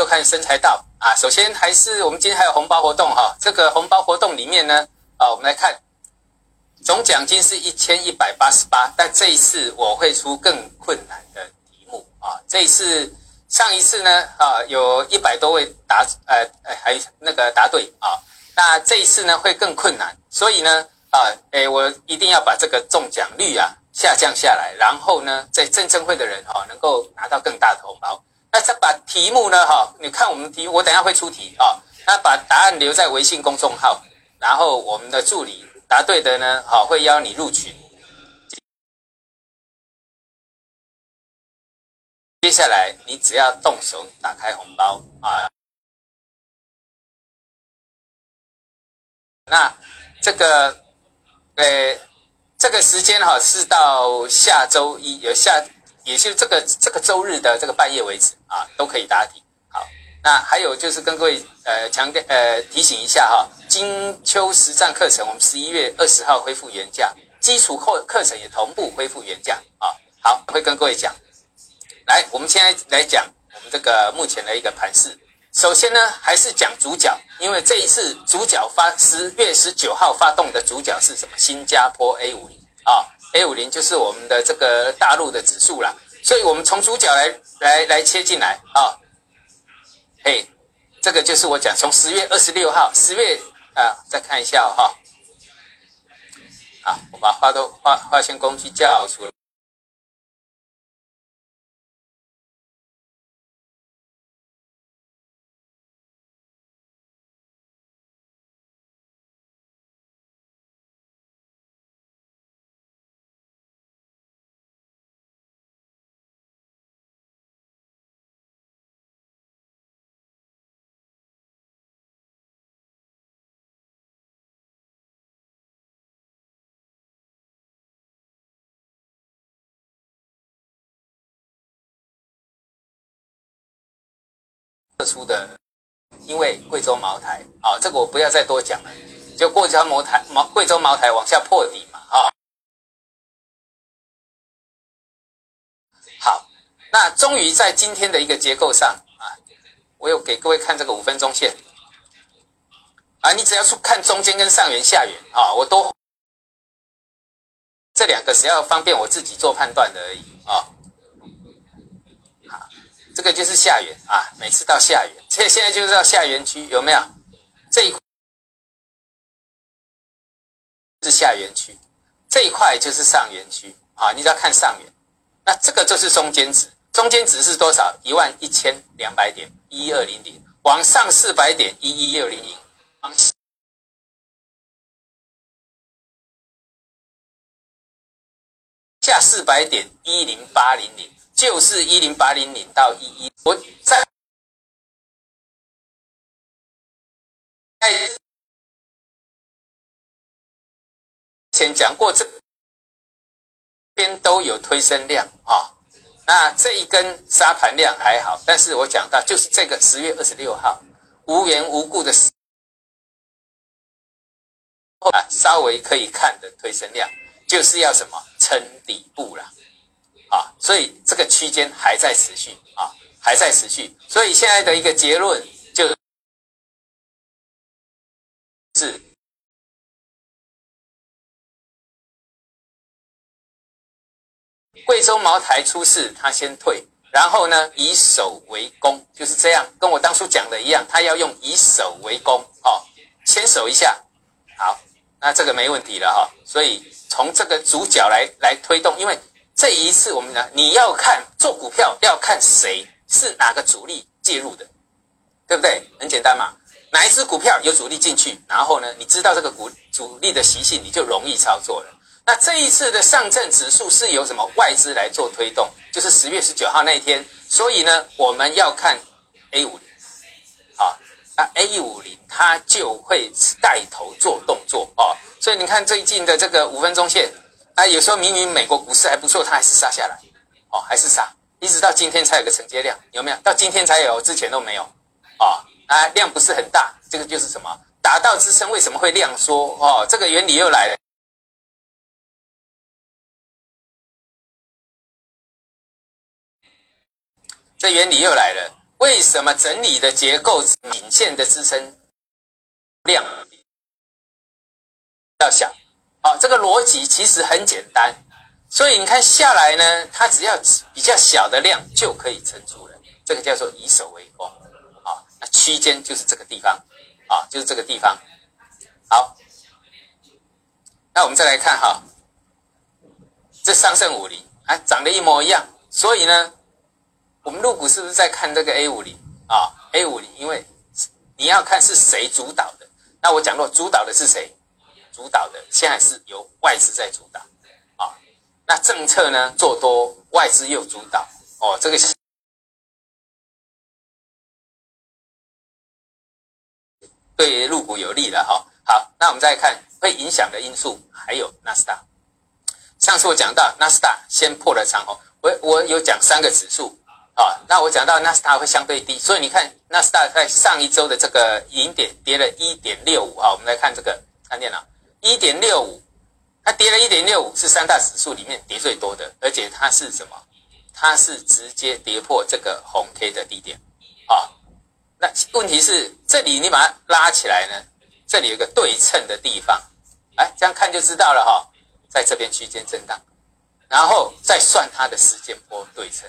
就看《身材道》啊。首先还是我们今天还有红包活动哈，这个红包活动里面呢，啊，我们来看总奖金是一千一百八十八，但这一次我会出更困难的题目啊。这一次上一次呢，啊，有一百多位答，呃呃，还那个答对啊。那这一次呢会更困难，所以呢，啊，诶，我一定要把这个中奖率啊下降下来，然后呢，在证证会的人哈能够拿到更大的红包。那再把题目呢？哈，你看我们题，我等下会出题啊。那把答案留在微信公众号，然后我们的助理答对的呢，好会邀你入群。接下来你只要动手打开红包啊。那这个，呃，这个时间哈是到下周一，有下。也就这个这个周日的这个半夜为止啊，都可以答题。好，那还有就是跟各位呃强调呃提醒一下哈，金秋实战课程我们十一月二十号恢复原价，基础课课程也同步恢复原价啊。好，会跟各位讲。来，我们现在来讲我们这个目前的一个盘势。首先呢，还是讲主角，因为这一次主角发十月十九号发动的主角是什么？新加坡 A 五零啊。A 五零就是我们的这个大陆的指数啦，所以我们从主角来来来切进来啊，嘿，这个就是我讲从十月二十六号，十月啊，再看一下哈，好，我把画都画画线工具叫出来。特殊的，因为贵州茅台啊，这个我不要再多讲了，就贵州茅台茅贵州茅台往下破底嘛啊。好，那终于在今天的一个结构上啊，我有给各位看这个五分钟线啊，你只要去看中间跟上缘下缘啊，我都这两个只要方便我自己做判断的而已啊。这个就是下缘啊，每次到下缘，现现在就是到下缘区，有没有？这一块是下缘区，这一块就是上缘区啊。你只要看上缘，那这个就是中间值，中间值是多少？一万一千两百点，一二零零，往上四百点，一一六零零，往下四百点，一零八零零。就是一零八零零到一一，我在在前讲过，这边都有推升量啊。那这一根沙盘量还好，但是我讲到就是这个十月二十六号无缘无故的啊，稍微可以看的推升量，就是要什么撑底部了。啊，所以这个区间还在持续啊，还在持续。所以现在的一个结论就是，贵州茅台出事，他先退，然后呢以守为攻，就是这样，跟我当初讲的一样，他要用以守为攻，哦，先守一下，好，那这个没问题了哈。所以从这个主角来来推动，因为。这一次我们呢，你要看做股票要看谁是哪个主力介入的，对不对？很简单嘛，哪一只股票有主力进去，然后呢，你知道这个股主力的习性，你就容易操作了。那这一次的上证指数是由什么外资来做推动？就是十月十九号那一天，所以呢，我们要看 A 五零，啊，那 A 五零它就会带头做动作哦。所以你看最近的这个五分钟线。啊，有时候明明美国股市还不错，它还是杀下来，哦，还是杀，一直到今天才有个承接量，有没有？到今天才有，之前都没有，哦，啊，量不是很大，这个就是什么？打到支撑为什么会量缩？哦，这个原理又来了，这原理又来了，为什么整理的结构引线的支撑量要小？好，这个逻辑其实很简单，所以你看下来呢，它只要比较小的量就可以撑住了，这个叫做以守为攻。啊，那区间就是这个地方，啊，就是这个地方。好，那我们再来看哈，这上证五零啊，长得一模一样，所以呢。我们入股是不是在看这个 A 五零啊？A 五零，因为你要看是谁主导的。那我讲过，主导的是谁？主导的现在是由外资在主导啊。那政策呢，做多，外资又主导哦，这个是对入股有利的哈。好，那我们再看会影响的因素，还有纳斯达。上次我讲到纳斯达先破了长虹，我我有讲三个指数。啊，那我讲到纳斯达会相对低，所以你看纳斯达在上一周的这个引点跌了一点六五啊，我们来看这个看电脑，一点六五，它跌了一点六五，是三大指数里面跌最多的，而且它是什么？它是直接跌破这个红 K 的低点啊。那问题是这里你把它拉起来呢，这里有个对称的地方，哎，这样看就知道了哈，在这边区间震荡，然后再算它的时间波对称。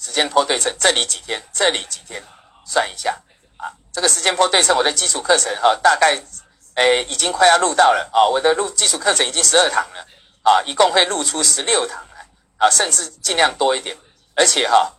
时间波对称，这里几天，这里几天，算一下啊。这个时间波对称，我的基础课程哈，大概诶已经快要录到了啊。我的录基础课程已经十二堂了啊，一共会录出十六堂来啊，甚至尽量多一点。而且哈，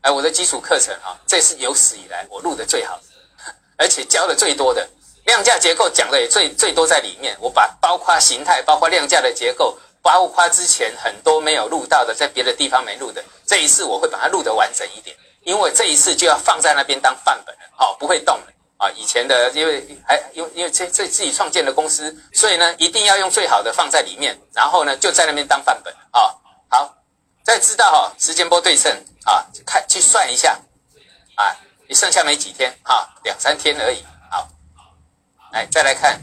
哎，我的基础课程哈，这是有史以来我录的最好，而且教的最多的量价结构讲的也最最多在里面。我把包括形态，包括量价的结构。包括之前很多没有录到的，在别的地方没录的，这一次我会把它录得完整一点，因为这一次就要放在那边当范本了，好，不会动了啊。以前的因为还因为因为这这自己创建的公司，所以呢一定要用最好的放在里面，然后呢就在那边当范本啊。好，再知道哈时间波对称啊，看去算一下啊，你剩下没几天哈，两三天而已。好，来再来看。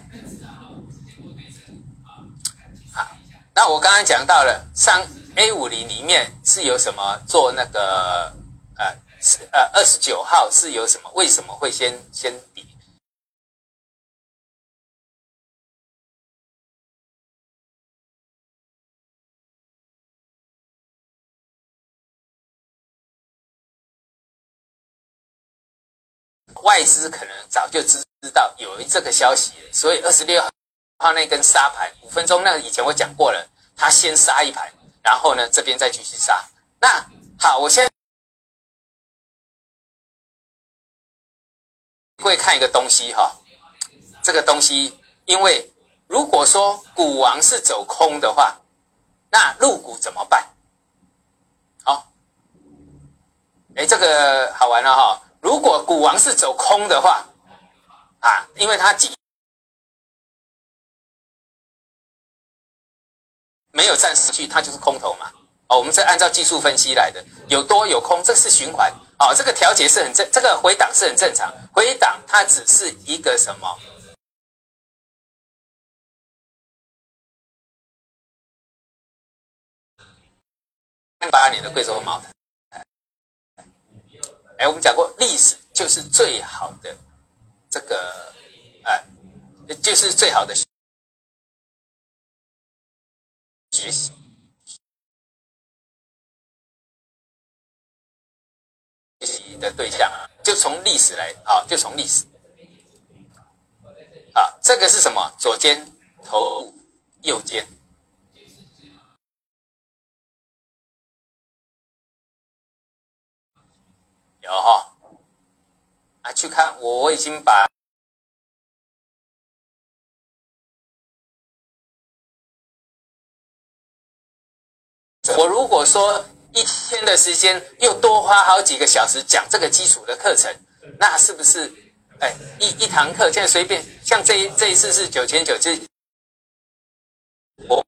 那我刚刚讲到了，上 A 五零里面是有什么做那个呃呃二十九号是有什么？为什么会先先跌？外资可能早就知知道有这个消息，所以二十六号。那根杀盘五分钟，那以前我讲过了，他先杀一盘，然后呢这边再继续杀。那好，我现在会看一个东西哈，这个东西，因为如果说股王是走空的话，那入股怎么办？好，哎，这个好玩了哈。如果股王是走空的话，啊，因为它几。没有暂时去，它就是空头嘛。哦，我们是按照技术分析来的，有多有空，这是循环。哦，这个调节是很正，这个回档是很正常。回档它只是一个什么？八年的贵州茅台。哎，我们讲过，历史就是最好的这个，哎，就是最好的。学习学习的对象，就从历史来啊，就从历史啊，这个是什么？左肩头，右肩，有哈啊，去看我，我已经把。我如果说一天的时间又多花好几个小时讲这个基础的课程，那是不是哎一一堂课现在随便像这一这一次是九千九，就我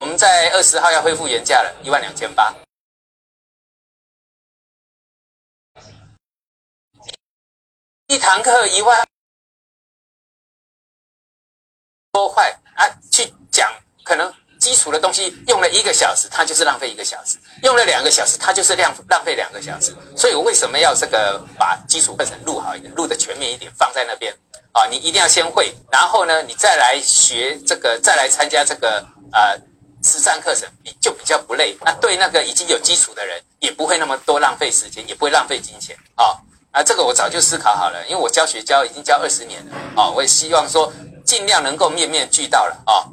我们在二十号要恢复原价了，一万两千八，一堂课一万多块啊，去讲可能。除了东西用了一个小时，它就是浪费一个小时；用了两个小时，它就是浪浪费两个小时。所以我为什么要这个把基础课程录好一点，录的全面一点，放在那边啊？你一定要先会，然后呢，你再来学这个，再来参加这个呃实战课程，你就比较不累。那对那个已经有基础的人，也不会那么多浪费时间，也不会浪费金钱啊。啊，这个我早就思考好了，因为我教学教已经教二十年了啊，我也希望说尽量能够面面俱到了啊。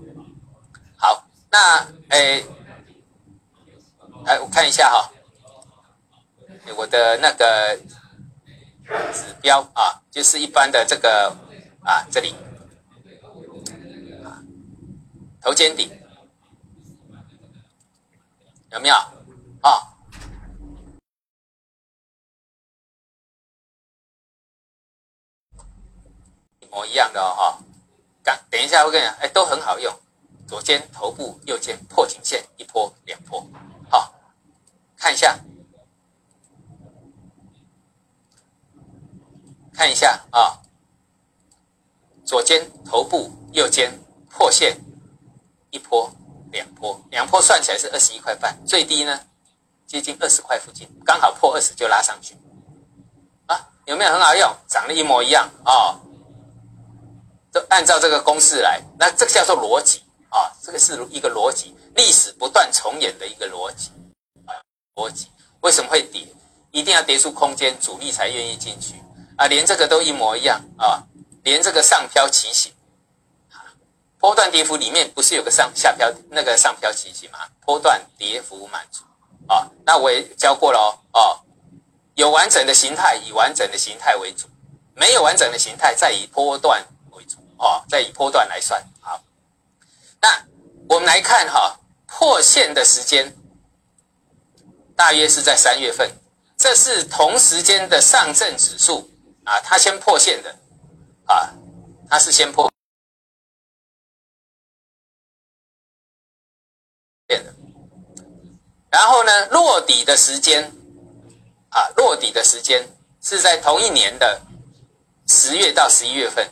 那诶，哎我看一下哈，我的那个指标啊，就是一般的这个啊，这里啊，头肩顶有没有啊？模一样的哦，哈，等等一下，我跟你讲，哎，都很好用。左肩头部，右肩破颈线，一波两波，好，看一下，看一下啊，左肩头部，右肩破线，一波两波，两波算起来是二十一块半，最低呢接近二十块附近，刚好破二十就拉上去，啊，有没有很好用？长得一模一样哦。都按照这个公式来，那这个叫做逻辑。啊，这个是一个逻辑，历史不断重演的一个逻辑啊，逻辑为什么会跌？一定要跌出空间，主力才愿意进去啊，连这个都一模一样啊，连这个上飘骑行，波段跌幅里面不是有个上下飘那个上飘起形吗？波段跌幅满足啊，那我也教过了哦，有完整的形态，以完整的形态为主，没有完整的形态，再以波段。哦，再以波段来算，好，那我们来看哈，破线的时间大约是在三月份，这是同时间的上证指数啊，它先破线的啊，它是先破线的，然后呢，落底的时间啊，落底的时间是在同一年的十月到十一月份。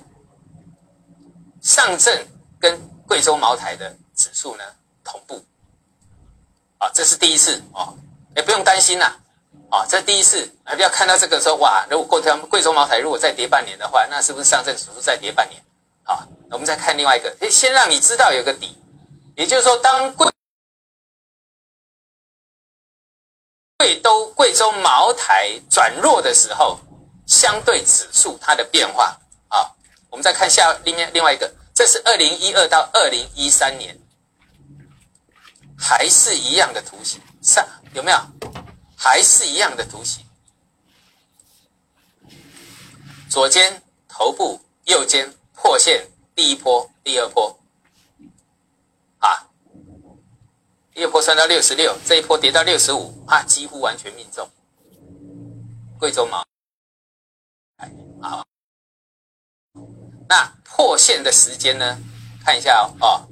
上证跟贵州茅台的指数呢同步，啊，这是第一次哦，也不用担心啦，啊，这第一次，不要看到这个说哇，如果过条贵州茅台如果再跌半年的话，那是不是上证指数再跌半年？好，我们再看另外一个，先让你知道有个底，也就是说，当贵贵都贵州茅台转弱的时候，相对指数它的变化。啊。我们再看下另面另外一个，这是二零一二到二零一三年，还是一样的图形，上有没有？还是一样的图形，左肩头部，右肩破线，第一波，第二波，啊，第二波算到六十六，这一波跌到六十五，啊，几乎完全命中，贵州毛，好。那破线的时间呢？看一下哦，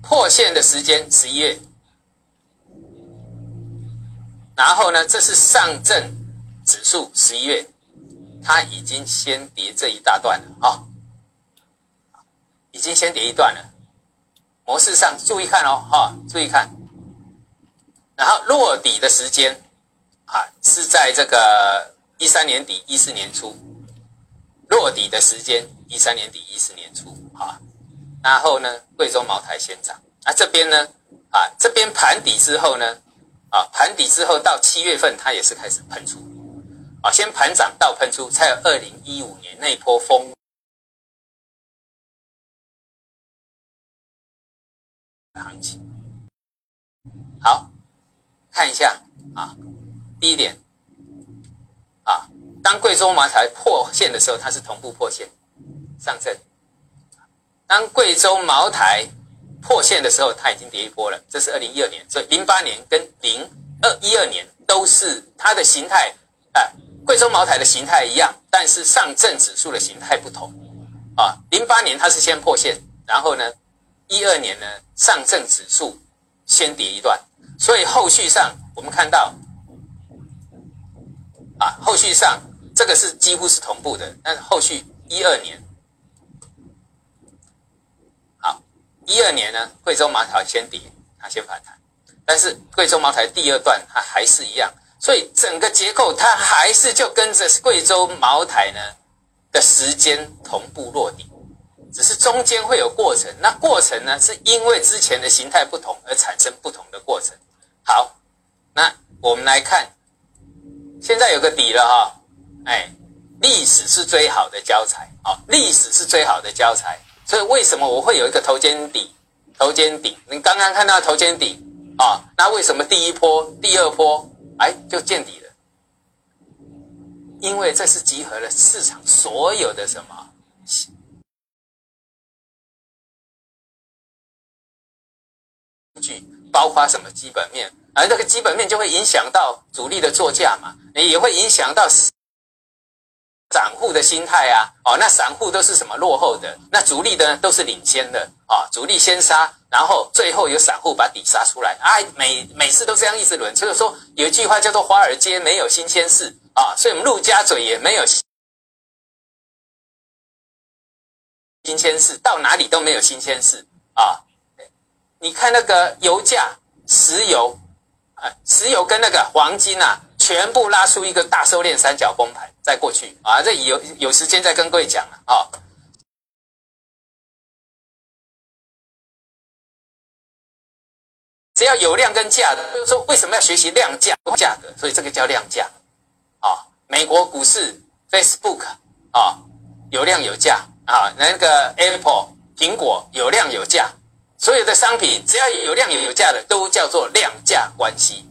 破线的时间十一月，然后呢，这是上证指数十一月，它已经先跌这一大段了啊，已经先跌一段了。模式上注意看哦，哈，注意看，然后落底的时间啊，是在这个一三年底、一四年初。落底的时间，一三年底、一四年初，啊，然后呢，贵州茅台先涨，啊，这边呢，啊，这边盘底之后呢，啊，盘底之后到七月份，它也是开始喷出，啊，先盘涨到喷出，才有二零一五年那波风行情。好，看一下啊，第一点，当贵州茅台破线的时候，它是同步破线上证；当贵州茅台破线的时候，它已经跌一波了。这是二零一二年，所以零八年跟零二一二年都是它的形态，啊，贵州茅台的形态一样，但是上证指数的形态不同。啊，零八年它是先破线，然后呢，一二年呢，上证指数先跌一段，所以后续上我们看到，啊，后续上。这个是几乎是同步的，但是后续一二年，好，一二年呢，贵州茅台先跌，它先反弹，但是贵州茅台第二段它还是一样，所以整个结构它还是就跟着贵州茅台呢的时间同步落底，只是中间会有过程，那过程呢是因为之前的形态不同而产生不同的过程。好，那我们来看，现在有个底了哈，哎，历史是最好的教材啊，历史是最好的教材。所以为什么我会有一个头肩底？头肩顶，你刚刚看到头肩顶啊？那为什么第一波、第二波哎就见底了？因为这是集合了市场所有的什么？据包括什么基本面？而这个基本面就会影响到主力的作价嘛，也会影响到。散户的心态啊，哦，那散户都是什么落后的？那主力的呢都是领先的啊，主力先杀，然后最后有散户把底杀出来啊，每每次都这样一直轮。所以说有一句话叫做“华尔街没有新鲜事”啊，所以我们陆家嘴也没有新鲜事，到哪里都没有新鲜事啊。你看那个油价，石油，啊，石油跟那个黄金啊。全部拉出一个大收敛三角崩盘，再过去啊！这有有时间再跟各位讲了啊。只要有量跟价的，就是说为什么要学习量价价格？所以这个叫量价啊。美国股市 Facebook 啊，有量有价啊。那个 Apple 苹果有量有价，所有的商品只要有量有价的，都叫做量价关系。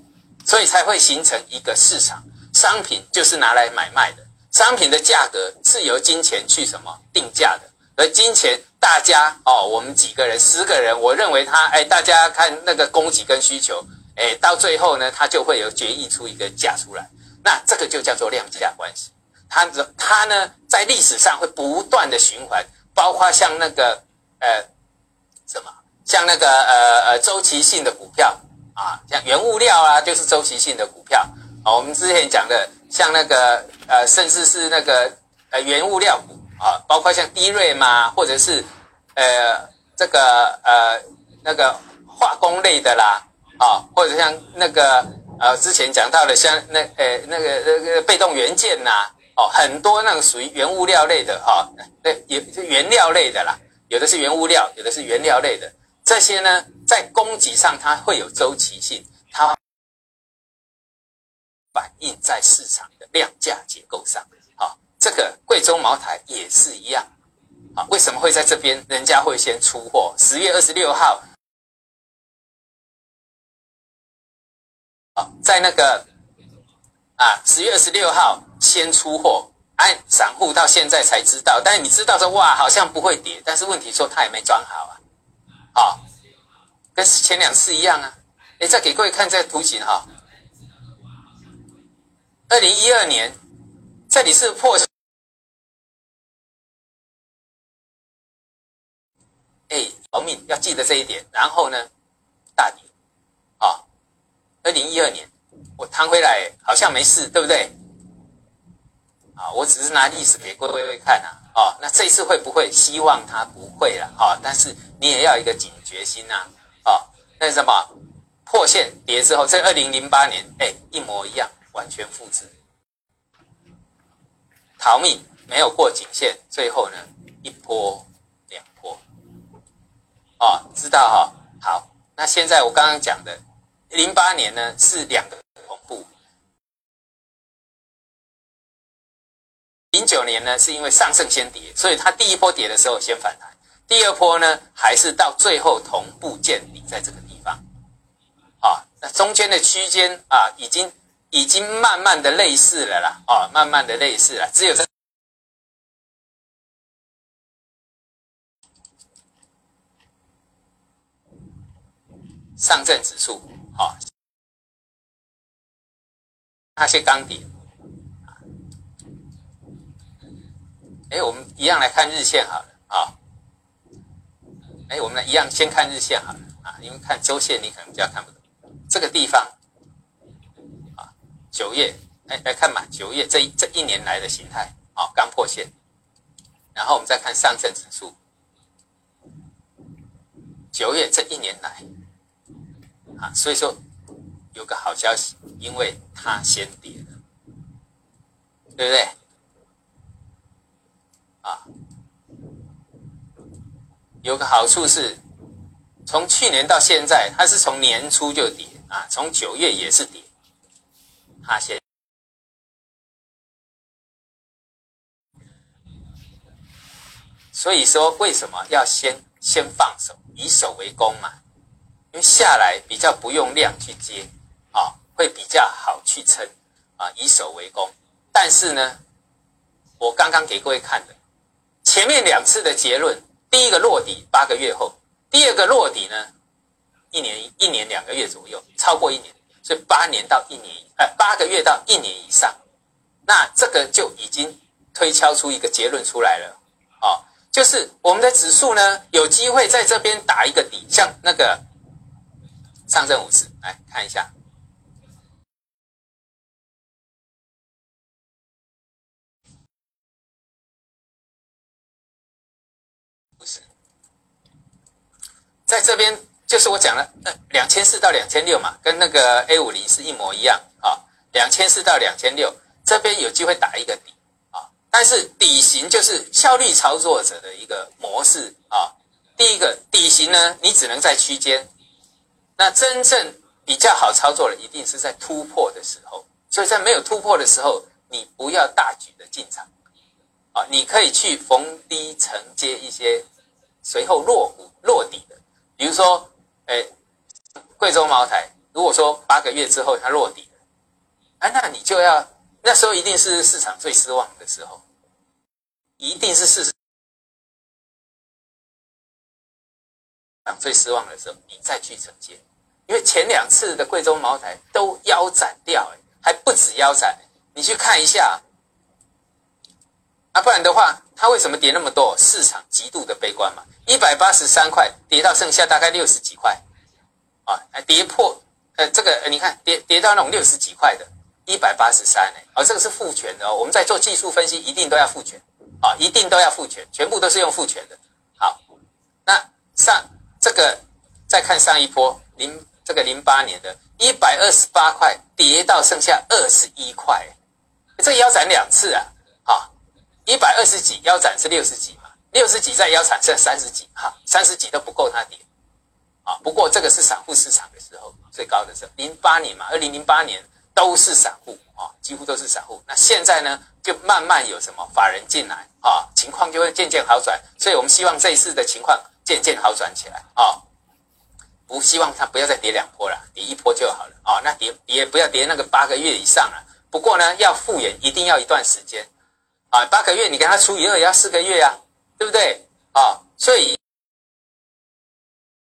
所以才会形成一个市场，商品就是拿来买卖的，商品的价格是由金钱去什么定价的，而金钱大家哦，我们几个人十个人，我认为他哎，大家看那个供给跟需求，哎，到最后呢，它就会有决议出一个价出来，那这个就叫做量价关系，它它呢在历史上会不断的循环，包括像那个呃什么，像那个呃呃周期性的股票。啊，像原物料啊，就是周期性的股票。啊。我们之前讲的，像那个呃，甚至是那个呃原物料股啊，包括像低瑞嘛，或者是呃这个呃那个化工类的啦，啊，或者像那个呃之前讲到的，像那呃那个那个被动元件呐，哦，很多那个属于原物料类的哈，对，有原料类的啦，有的是原物料，有的是原料类的。这些呢，在供给上它会有周期性，它反映在市场的量价结构上。好，这个贵州茅台也是一样。好，为什么会在这边？人家会先出货。十月二十六号，好，在那个啊，十月二十六号先出货，哎，散户到现在才知道。但是你知道说，哇，好像不会跌，但是问题说它也没装好啊。好，跟前两次一样啊！哎，再给各位看这图形哈。二零一二年，这里是破，哎，保命要记得这一点。然后呢，大跌，啊，二零一二年我弹回来好像没事，对不对？啊，我只是拿历史给各位看啊。哦，那这次会不会？希望它不会了，哦，但是你也要一个警觉心呐，哦，那什么？破线跌之后，在二零零八年，哎，一模一样，完全复制，逃命没有过颈线，最后呢，一波两波，哦，知道哈？好，那现在我刚刚讲的零八年呢，是两个同步。零九年呢，是因为上证先跌，所以它第一波跌的时候先反弹，第二波呢还是到最后同步见底在这个地方，啊，那中间的区间啊，已经已经慢慢的类似了啦，啊，慢慢的类似了，只有在上证指数，哦，那些钢铁。哎，我们一样来看日线好了啊。哎，我们来一样先看日线好了啊，因为看周线你可能比较看不懂。这个地方，九月，哎，来看嘛，九月这一这一年来的形态啊，刚破线。然后我们再看上证指数，九月这一年来，啊，所以说有个好消息，因为它先跌了，对不对？啊，有个好处是，从去年到现在，它是从年初就跌啊，从九月也是跌，他先。所以说，为什么要先先放手，以守为攻嘛？因为下来比较不用量去接，啊，会比较好去撑，啊，以守为攻。但是呢，我刚刚给各位看的前面两次的结论，第一个落底八个月后，第二个落底呢，一年一年两个月左右，超过一年，所以八年到一年，呃，八个月到一年以上，那这个就已经推敲出一个结论出来了，啊。就是我们的指数呢，有机会在这边打一个底，像那个上证五十，来看一下，不是，在这边就是我讲了，呃，两千四到两千六嘛，跟那个 A 五零是一模一样啊，两千四到两千六，这边有机会打一个底啊。但是底型就是效率操作者的一个模式啊。第一个底型呢，你只能在区间。那真正比较好操作的，一定是在突破的时候。所以在没有突破的时候，你不要大举的进场啊。你可以去逢低承接一些随后落股落底的，比如说，哎，贵州茅台，如果说八个月之后它落底了，哎，那你就要。那时候一定是市场最失望的时候，一定是市场最失望的时候，你再去承接，因为前两次的贵州茅台都腰斩掉，哎，还不止腰斩，你去看一下，啊，不然的话，它为什么跌那么多？市场极度的悲观嘛，一百八十三块跌到剩下大概六十几块，啊，跌破，呃，这个你看跌跌到那种六十几块的。一百八十三哎，哦，这个是复权的哦。我们在做技术分析，一定都要复权啊，一定都要复权，全部都是用复权的。好，那上这个再看上一波零这个零八年的一百二十八块跌到剩下二十一块，这腰斩两次，啊，一百二十几腰斩是六十几嘛，六十几再腰斩剩三十几哈，三十几都不够它跌啊。不过这个是散户市场的时候最高的时候，零八年嘛，二零零八年。都是散户啊，几乎都是散户。那现在呢，就慢慢有什么法人进来啊，情况就会渐渐好转。所以我们希望这一次的情况渐渐好转起来啊，不希望它不要再跌两波了，跌一波就好了啊。那跌也不要跌那个八个月以上了。不过呢，要复原一定要一段时间啊，八个月你给他除以二也要四个月呀，对不对啊？所以，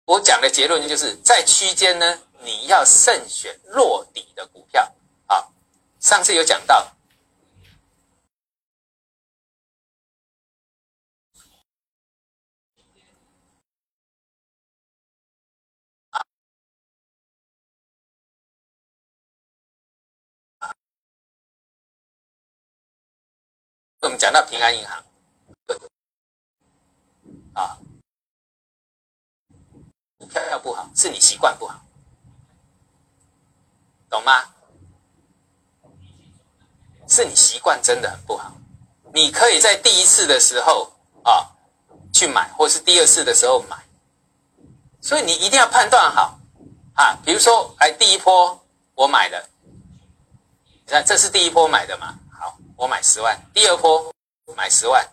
我讲的结论就是在区间呢。你要慎选落底的股票啊！上次有讲到，我们讲到平安银行啊，股票不好，是你习惯不好。懂吗？是你习惯真的很不好。你可以在第一次的时候啊去买，或是第二次的时候买。所以你一定要判断好啊。比如说，哎，第一波我买的，你看这是第一波买的嘛？我买十万。第二波买十万，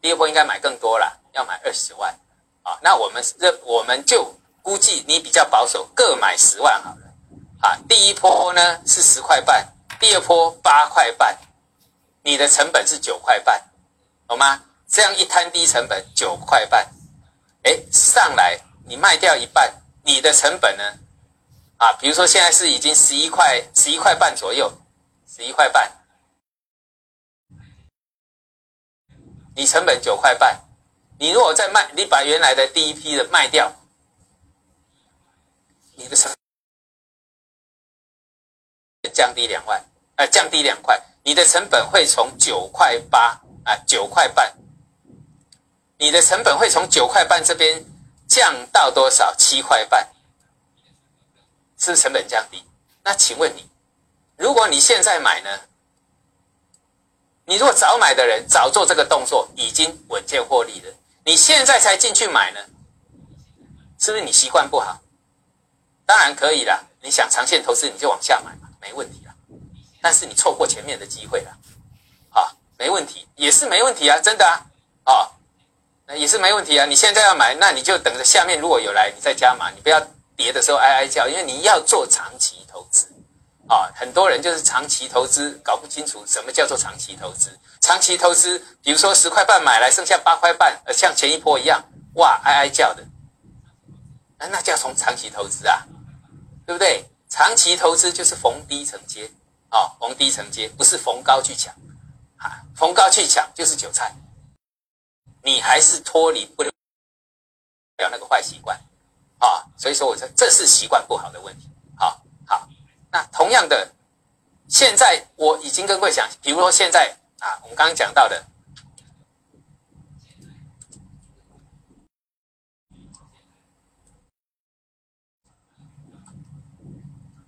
第二波应该买更多了，要买二十万啊。那我们这我们就估计你比较保守，各买十万好了。啊，第一波呢是十块半，第二波八块半，你的成本是九块半，懂吗？这样一摊低成本九块半，哎，上来你卖掉一半，你的成本呢？啊，比如说现在是已经十一块，十一块半左右，十一块半，你成本九块半，你如果再卖，你把原来的第一批的卖掉，你的成。降低两万，呃，降低两块，你的成本会从九块八啊，九块半，你的成本会从九块半这边降到多少？七块半，是不是成本降低？那请问你，如果你现在买呢？你如果早买的人，早做这个动作，已经稳健获利了。你现在才进去买呢，是不是你习惯不好？当然可以了，你想长线投资，你就往下买嘛，没问题了。但是你错过前面的机会了，啊，没问题，也是没问题啊，真的啊，啊，也是没问题啊。你现在要买，那你就等着下面如果有来，你再加码，你不要跌的时候哀哀叫，因为你要做长期投资。啊，很多人就是长期投资，搞不清楚什么叫做长期投资。长期投资，比如说十块半买来，剩下八块半，呃，像前一波一样，哇，哀哀叫的，那那叫从长期投资啊，对不对？长期投资就是逢低承接，啊，逢低承接，不是逢高去抢，啊，逢高去抢就是韭菜，你还是脱离不了那个坏习惯，啊，所以说我说这是习惯不好的问题。好那同样的，现在我已经跟各位讲，比如说现在啊，我们刚刚讲到的，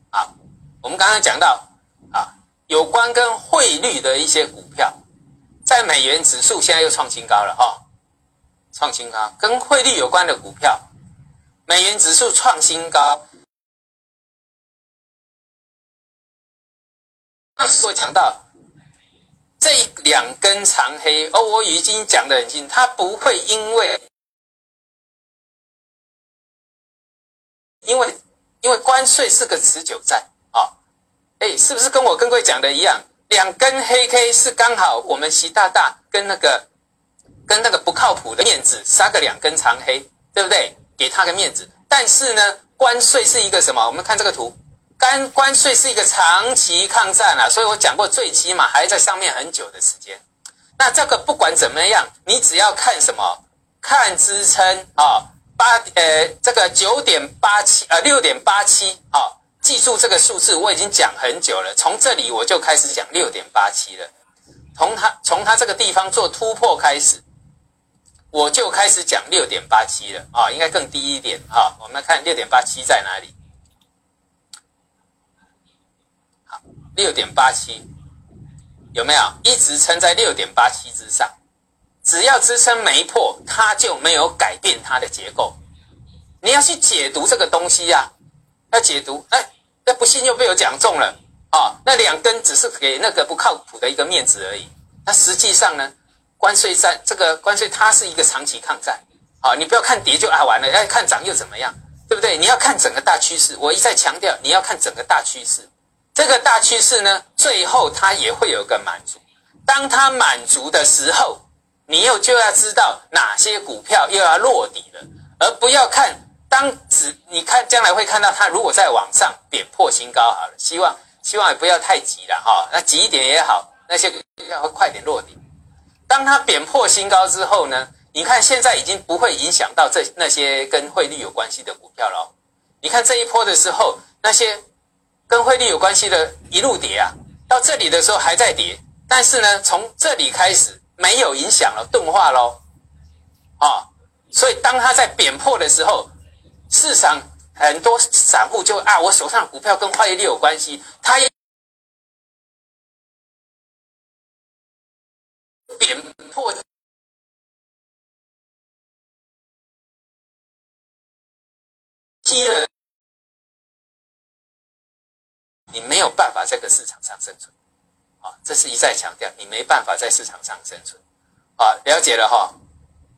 啊，我们刚刚讲到啊，有关跟汇率的一些股票，在美元指数现在又创新高了哈，创新高，跟汇率有关的股票，美元指数创新高。我讲到这两根长黑，哦，我已经讲得很清，它不会因为因为因为关税是个持久战啊，哎，是不是跟我跟各位讲的一样？两根黑 K 是刚好我们习大大跟那个跟那个不靠谱的面子杀个两根长黑，对不对？给他个面子。但是呢，关税是一个什么？我们看这个图。关关税是一个长期抗战啊，所以我讲过，最起码还在上面很久的时间。那这个不管怎么样，你只要看什么，看支撑啊，八呃这个九点八七呃六点八七啊，记住这个数字，我已经讲很久了。从这里我就开始讲六点八七了，从它从它这个地方做突破开始，我就开始讲六点八七了啊，应该更低一点啊。我们看六点八七在哪里？六点八七有没有一直撑在六点八七之上？只要支撑没破，它就没有改变它的结构。你要去解读这个东西呀，要解读。哎，那不信又被我讲中了啊！那两根只是给那个不靠谱的一个面子而已。那实际上呢，关税战这个关税它是一个长期抗战啊！你不要看跌就啊完了，要看涨又怎么样？对不对？你要看整个大趋势。我一再强调，你要看整个大趋势。这个大趋势呢，最后它也会有个满足。当它满足的时候，你又就要知道哪些股票又要落底了，而不要看当只你看将来会看到它如果在往上贬破新高好了。希望希望也不要太急了哈，那急一点也好，那些要快点落底。当它贬破新高之后呢，你看现在已经不会影响到这那些跟汇率有关系的股票了。你看这一波的时候，那些。跟汇率有关系的一路跌啊，到这里的时候还在跌，但是呢，从这里开始没有影响了，钝化喽，啊，所以当它在贬破的时候，市场很多散户就啊，我手上股票跟汇率有关系，它也贬破，踢了。你没有办法在这个市场上生存，啊，这是一再强调，你没办法在市场上生存，啊，了解了哈。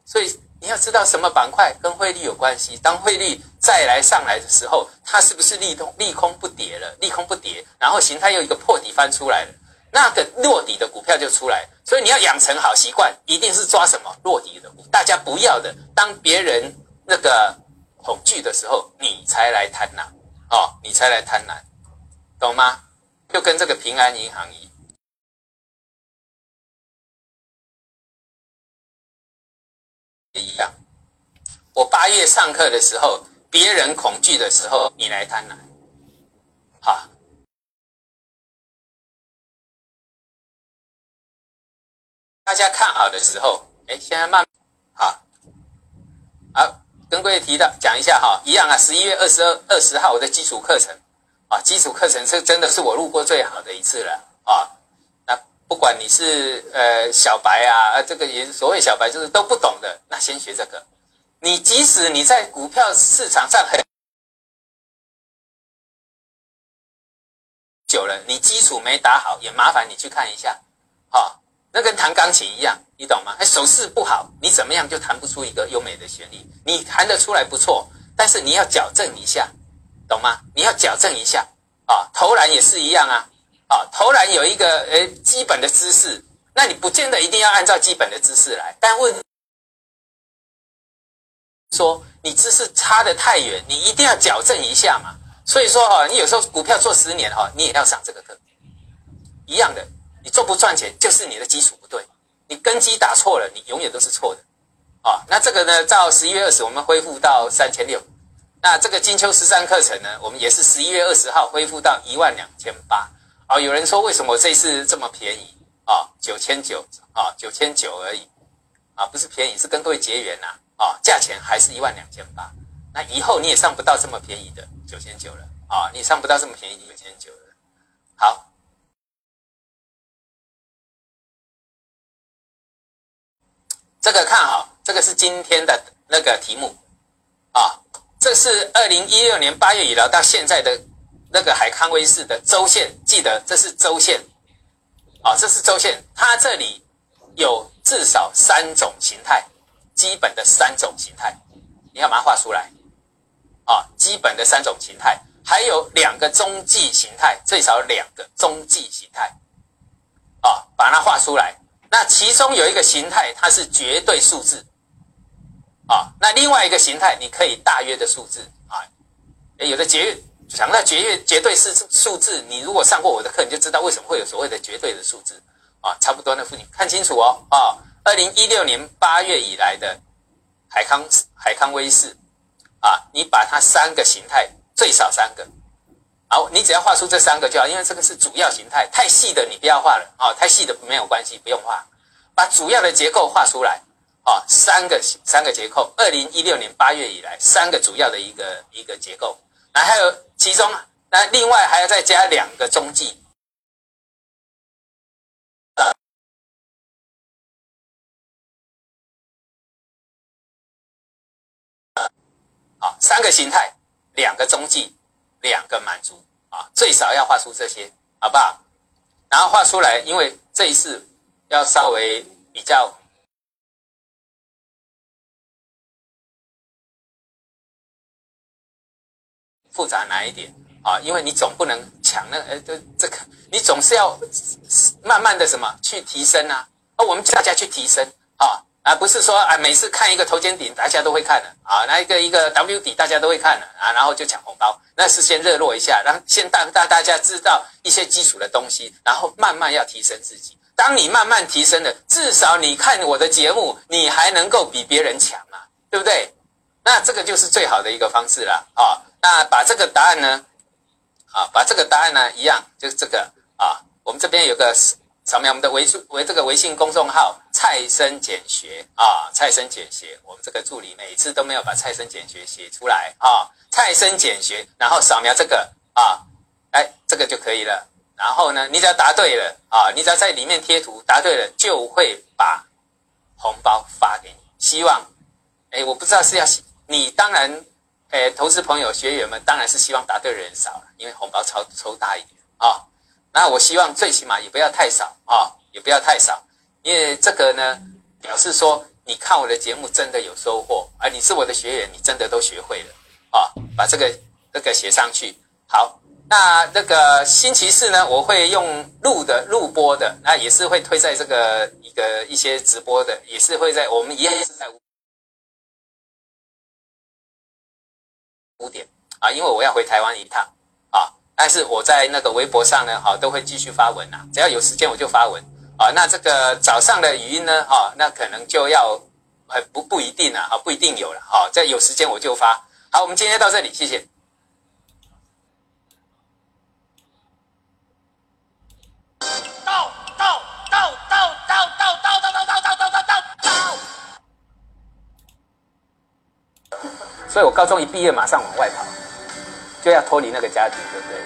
所以你要知道什么板块跟汇率有关系。当汇率再来上来的时候，它是不是利空利空不跌了？利空不跌，然后形态又一个破底翻出来了，那个落底的股票就出来。所以你要养成好习惯，一定是抓什么落底的股，大家不要的。当别人那个恐惧的时候，你才来贪婪，哦，你才来贪婪。懂吗？就跟这个平安银行一一样。我八月上课的时候，别人恐惧的时候，你来贪婪，好。大家看好的时候，哎，现在慢，好，好，跟各位提到讲一下哈，一样啊，十一月二十二二十号我的基础课程啊，基础课程是真的是我录过最好的一次了啊。那不管你是呃小白啊，这个也所谓小白就是都不懂的，那先学这个。你即使你在股票市场上很久了，你基础没打好，也麻烦你去看一下，啊，那跟弹钢琴一样，你懂吗？哎，手势不好，你怎么样就弹不出一个优美的旋律。你弹得出来不错，但是你要矫正一下，懂吗？你要矫正一下。啊。投篮也是一样啊，啊，投篮有一个呃基本的姿势，那你不见得一定要按照基本的姿势来，但问说你姿势差得太远，你一定要矫正一下嘛。所以说哈，你有时候股票做十年哈，你也要上这个课，一样的，你做不赚钱就是你的基础不对，你根基打错了，你永远都是错的，啊，那这个呢，到十一月二十我们恢复到三千六，那这个金秋十三课程呢，我们也是十一月二十号恢复到一万两千八，啊，有人说为什么这次这么便宜啊？九千九啊，九千九而已，啊，不是便宜，是跟各位结缘呐，啊，价钱还是一万两千八，那以后你也上不到这么便宜的。九千九了啊！你上不到这么便宜，九千九了。好，这个看好，这个是今天的那个题目。这是二零一六年八月以来到现在的那个海康威视的周线，记得这是周线啊，这是周线。它这里有至少三种形态，基本的三种形态，你要把它画出来。啊，基本的三种形态，还有两个中继形态，最少两个中继形态，啊，把它画出来。那其中有一个形态，它是绝对数字，啊，那另外一个形态，你可以大约的数字，啊，有的绝想到绝对绝对是数字，你如果上过我的课，你就知道为什么会有所谓的绝对的数字，啊，差不多那附近，看清楚哦，啊，二零一六年八月以来的海康海康威视。啊，你把它三个形态最少三个，好，你只要画出这三个就好，因为这个是主要形态，太细的你不要画了啊，太细的没有关系，不用画，把主要的结构画出来啊，三个三个结构，二零一六年八月以来三个主要的一个一个结构，那还有其中那另外还要再加两个中继。啊，三个形态，两个中继，两个满足啊，最少要画出这些，好不好？然后画出来，因为这一次要稍微比较复杂难一点啊，因为你总不能抢那呃这这个，你总是要慢慢的什么去提升啊，而我们大家去提升啊。啊，不是说啊，每次看一个头肩顶，大家都会看的啊，那一个一个 W 底，大家都会看的啊，然后就抢红包，那是先热络一下，让先大大大家知道一些基础的东西，然后慢慢要提升自己。当你慢慢提升了，至少你看我的节目，你还能够比别人强嘛，对不对？那这个就是最好的一个方式了啊。那把这个答案呢，啊，把这个答案呢一样，就是这个啊，我们这边有个。扫描我们的微信微这个微信公众号“蔡生简学”啊，“蔡生简学”，我们这个助理每次都没有把“蔡生简学”写出来啊，“蔡生简学”，然后扫描这个啊，哎，这个就可以了。然后呢，你只要答对了啊，你只要在里面贴图答对了，就会把红包发给你。希望，哎，我不知道是要你，当然，哎，投资朋友、学员们当然是希望答对的人少了，因为红包抽抽大一点啊。那我希望最起码也不要太少啊，也不要太少，因为这个呢，表示说你看我的节目真的有收获，而你是我的学员，你真的都学会了啊，把这个这个写上去。好，那那个星期四呢，我会用录的录播的，那也是会推在这个一个一些直播的，也是会在我们一样是在五点啊，因为我要回台湾一趟啊。但是我在那个微博上呢，哈，都会继续发文呐。只要有时间我就发文啊。那这个早上的语音呢，哈，那可能就要，呃，不不一定了，哈，不一定有了，哈。在有时间我就发。好，我们今天到这里，谢谢。到到到到到到到到到到到到到到。所以我高中一毕业马上往外跑，就要脱离那个家庭，对不对？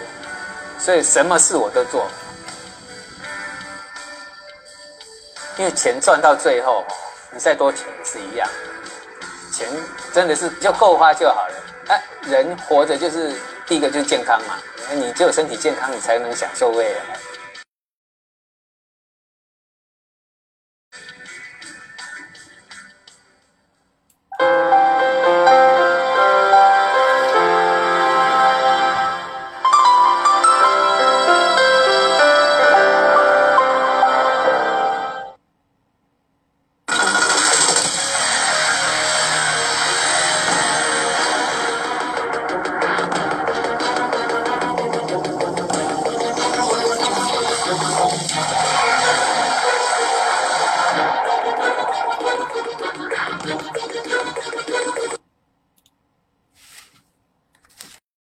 所以什么事我都做，因为钱赚到最后，你再多钱是一样，钱真的是就够花就好了。哎，人活着就是第一个就是健康嘛，你只有身体健康，你才能享受未来。